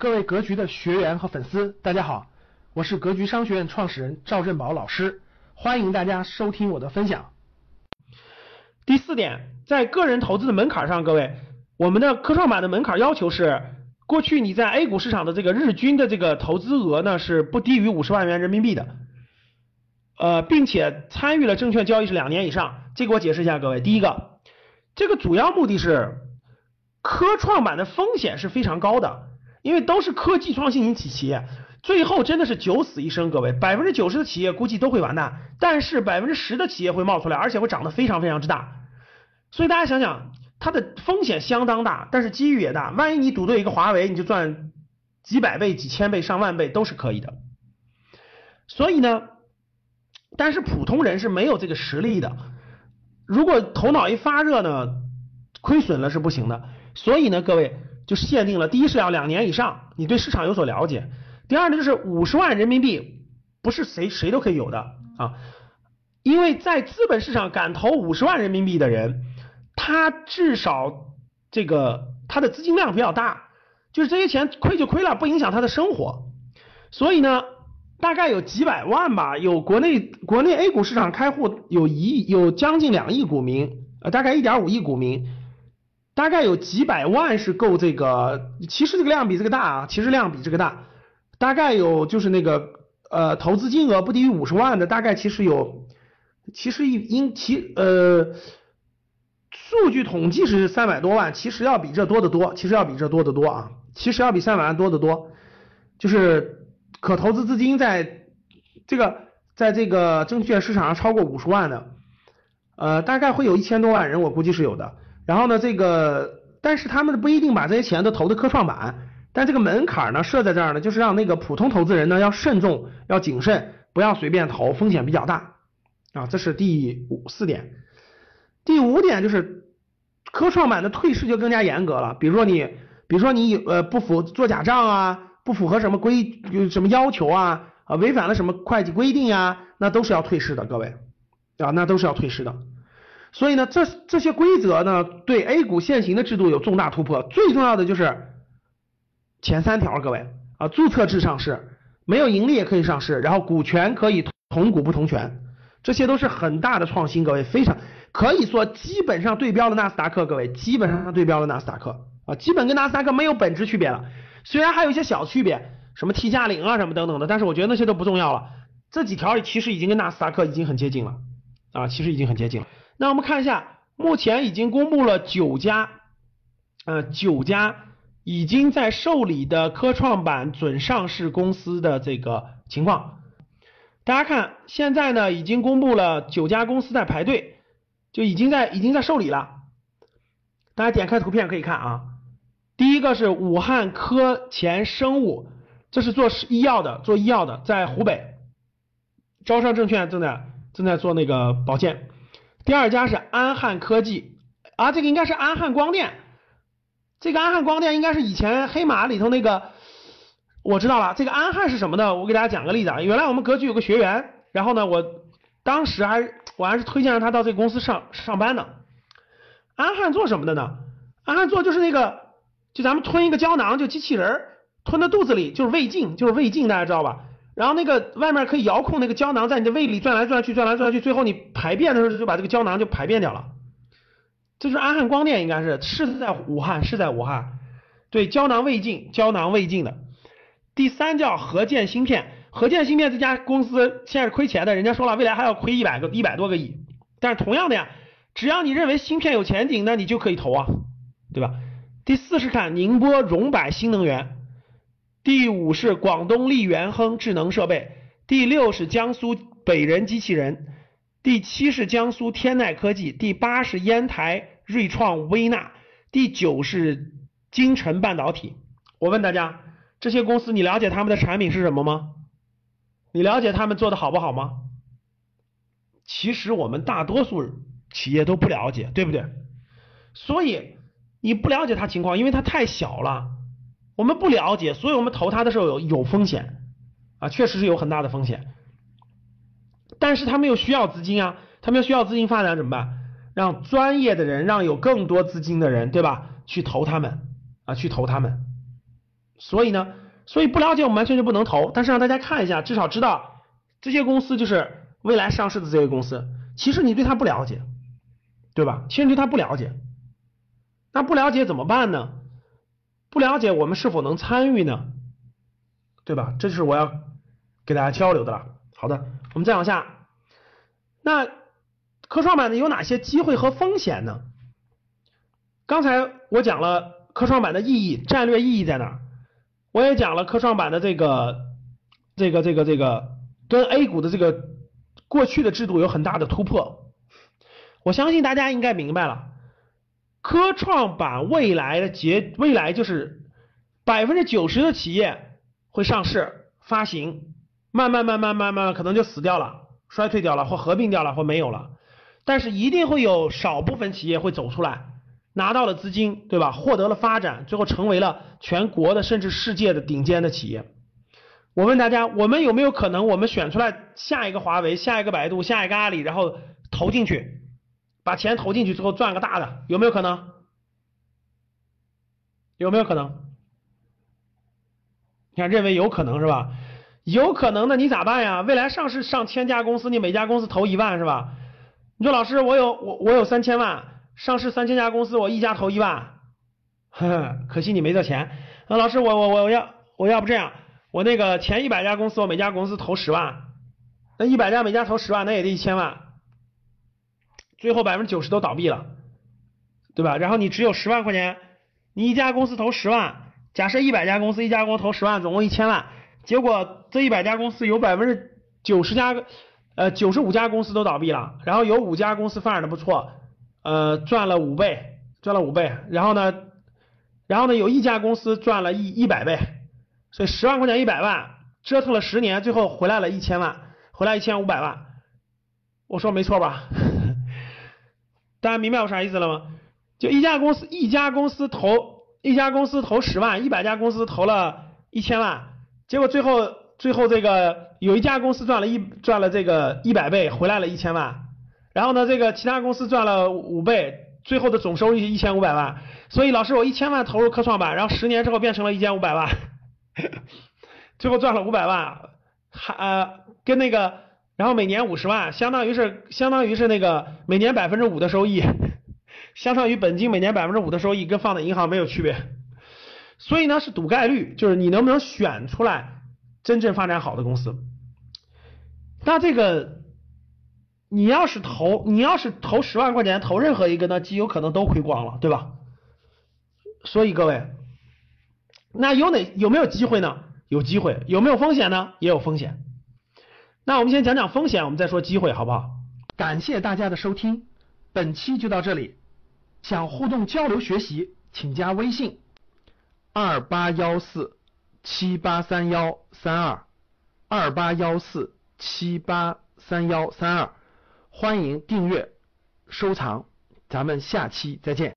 各位格局的学员和粉丝，大家好，我是格局商学院创始人赵振宝老师，欢迎大家收听我的分享。第四点，在个人投资的门槛上，各位，我们的科创板的门槛要求是，过去你在 A 股市场的这个日均的这个投资额呢是不低于五十万元人民币的，呃，并且参与了证券交易是两年以上。这个我解释一下，各位，第一个，这个主要目的是。科创板的风险是非常高的，因为都是科技创新型企业，最后真的是九死一生。各位，百分之九十的企业估计都会完蛋，但是百分之十的企业会冒出来，而且会长得非常非常之大。所以大家想想，它的风险相当大，但是机遇也大。万一你赌对一个华为，你就赚几百倍、几千倍、上万倍都是可以的。所以呢，但是普通人是没有这个实力的。如果头脑一发热呢，亏损了是不行的。所以呢，各位就限定了，第一是要两年以上，你对市场有所了解；第二呢，就是五十万人民币不是谁谁都可以有的啊，因为在资本市场敢投五十万人民币的人，他至少这个他的资金量比较大，就是这些钱亏就亏了，不影响他的生活。所以呢，大概有几百万吧，有国内国内 A 股市场开户有一亿有将近两亿股民，呃，大概一点五亿股民。大概有几百万是够这个，其实这个量比这个大啊，其实量比这个大，大概有就是那个呃投资金额不低于五十万的，大概其实有，其实应其呃数据统计是三百多万，其实要比这多得多，其实要比这多得多啊，其实要比三百万多得多，就是可投资资金在这个在这个证券市场上超过五十万的，呃大概会有一千多万人，我估计是有的。然后呢，这个但是他们不一定把这些钱都投的科创板，但这个门槛呢设在这儿呢，就是让那个普通投资人呢要慎重，要谨慎，不要随便投，风险比较大啊。这是第五四点。第五点就是科创板的退市就更加严格了，比如说你，比如说你呃不符做假账啊，不符合什么规什么要求啊，啊违反了什么会计规定呀，那都是要退市的，各位啊，那都是要退市的。所以呢，这这些规则呢，对 A 股现行的制度有重大突破。最重要的就是前三条，各位啊，注册制上市，没有盈利也可以上市，然后股权可以同股不同权，这些都是很大的创新，各位非常可以说基本上对标了纳斯达克，各位基本上对标了纳斯达克啊，基本跟纳斯达克没有本质区别了，虽然还有一些小区别，什么 T 加零啊什么等等的，但是我觉得那些都不重要了。这几条其实已经跟纳斯达克已经很接近了啊，其实已经很接近了。那我们看一下，目前已经公布了九家，呃，九家已经在受理的科创板准上市公司的这个情况。大家看，现在呢已经公布了九家公司在排队，就已经在已经在受理了。大家点开图片可以看啊，第一个是武汉科前生物，这是做医药的，做医药的，在湖北。招商证券正在正在做那个保健。第二家是安汉科技啊，这个应该是安汉光电，这个安汉光电应该是以前黑马里头那个，我知道了，这个安汉是什么呢？我给大家讲个例子啊，原来我们格局有个学员，然后呢，我当时还我还是推荐让他到这个公司上上班呢。安汉做什么的呢？安汉做就是那个，就咱们吞一个胶囊，就机器人吞到肚子里，就是胃镜，就是胃镜，大家知道吧？然后那个外面可以遥控那个胶囊在你的胃里转来转去，转来转去，最后你排便的时候就把这个胶囊就排便掉了。这是安汉光电，应该是是在武汉，是在武汉。对，胶囊胃镜，胶囊胃镜的。第三叫合建芯片，合建芯片这家公司现在是亏钱的，人家说了未来还要亏一百个一百多个亿。但是同样的呀，只要你认为芯片有前景，那你就可以投啊，对吧？第四是看宁波荣百新能源。第五是广东力元亨智能设备，第六是江苏北人机器人，第七是江苏天籁科技，第八是烟台锐创微纳，第九是金晨半导体。我问大家，这些公司你了解他们的产品是什么吗？你了解他们做的好不好吗？其实我们大多数企业都不了解，对不对？所以你不了解它情况，因为它太小了。我们不了解，所以我们投它的时候有有风险啊，确实是有很大的风险。但是他们又需要资金啊，他们又需要资金发展怎么办？让专业的人，让有更多资金的人，对吧？去投他们啊，去投他们所以呢，所以不了解我们完全就不能投，但是让大家看一下，至少知道这些公司就是未来上市的这些公司，其实你对它不了解，对吧？其实你对它不了解，那不了解怎么办呢？不了解我们是否能参与呢？对吧？这就是我要给大家交流的了。好的，我们再往下，那科创板呢有哪些机会和风险呢？刚才我讲了科创板的意义，战略意义在哪儿？我也讲了科创板的这个这个这个这个跟 A 股的这个过去的制度有很大的突破。我相信大家应该明白了，科创板未来的结未来就是百分之九十的企业会上市发行，慢慢慢慢慢慢可能就死掉了，衰退掉了，或合并掉了，或没有了。但是一定会有少部分企业会走出来。拿到了资金，对吧？获得了发展，最后成为了全国的甚至世界的顶尖的企业。我问大家，我们有没有可能，我们选出来下一个华为、下一个百度、下一个阿里，然后投进去，把钱投进去之后赚个大的，有没有可能？有没有可能？你看，认为有可能是吧？有可能的，你咋办呀？未来上市上千家公司，你每家公司投一万是吧？你说老师，我有我我有三千万。上市三千家公司，我一家投一万，呵呵，可惜你没这钱。那老师，我我我要我要不这样，我那个前一百家公司，我每家公司投十万，那一百家每家投十万，那也得一千万，最后百分之九十都倒闭了，对吧？然后你只有十万块钱，你一家公司投十万，假设一百家公司，一家公司投十万，总共一千万，结果这一百家公司有百分之九十家，呃九十五家公司都倒闭了，然后有五家公司发展的不错。呃，赚了五倍，赚了五倍，然后呢，然后呢，有一家公司赚了一一百倍，所以十万块钱一百万，折腾了十年，最后回来了一千万，回来一千五百万，我说没错吧？大家明白我啥意思了吗？就一家公司，一家公司投一家公司投十万，一百家公司投了一千万，结果最后最后这个有一家公司赚了一赚了这个一百倍，回来了一千万。然后呢，这个其他公司赚了五倍，最后的总收益一千五百万。所以老师，我一千万投入科创板，然后十年之后变成了一千五百万，最后赚了五百万，还呃跟那个，然后每年五十万，相当于是相当于是那个每年百分之五的收益，相当于本金每年百分之五的收益，跟放在银行没有区别。所以呢，是赌概率，就是你能不能选出来真正发展好的公司。那这个。你要是投，你要是投十万块钱投任何一个，那极有可能都亏光了，对吧？所以各位，那有哪有没有机会呢？有机会，有没有风险呢？也有风险。那我们先讲讲风险，我们再说机会，好不好？感谢大家的收听，本期就到这里。想互动交流学习，请加微信二八幺四七八三幺三二二八幺四七八三幺三二。欢迎订阅、收藏，咱们下期再见。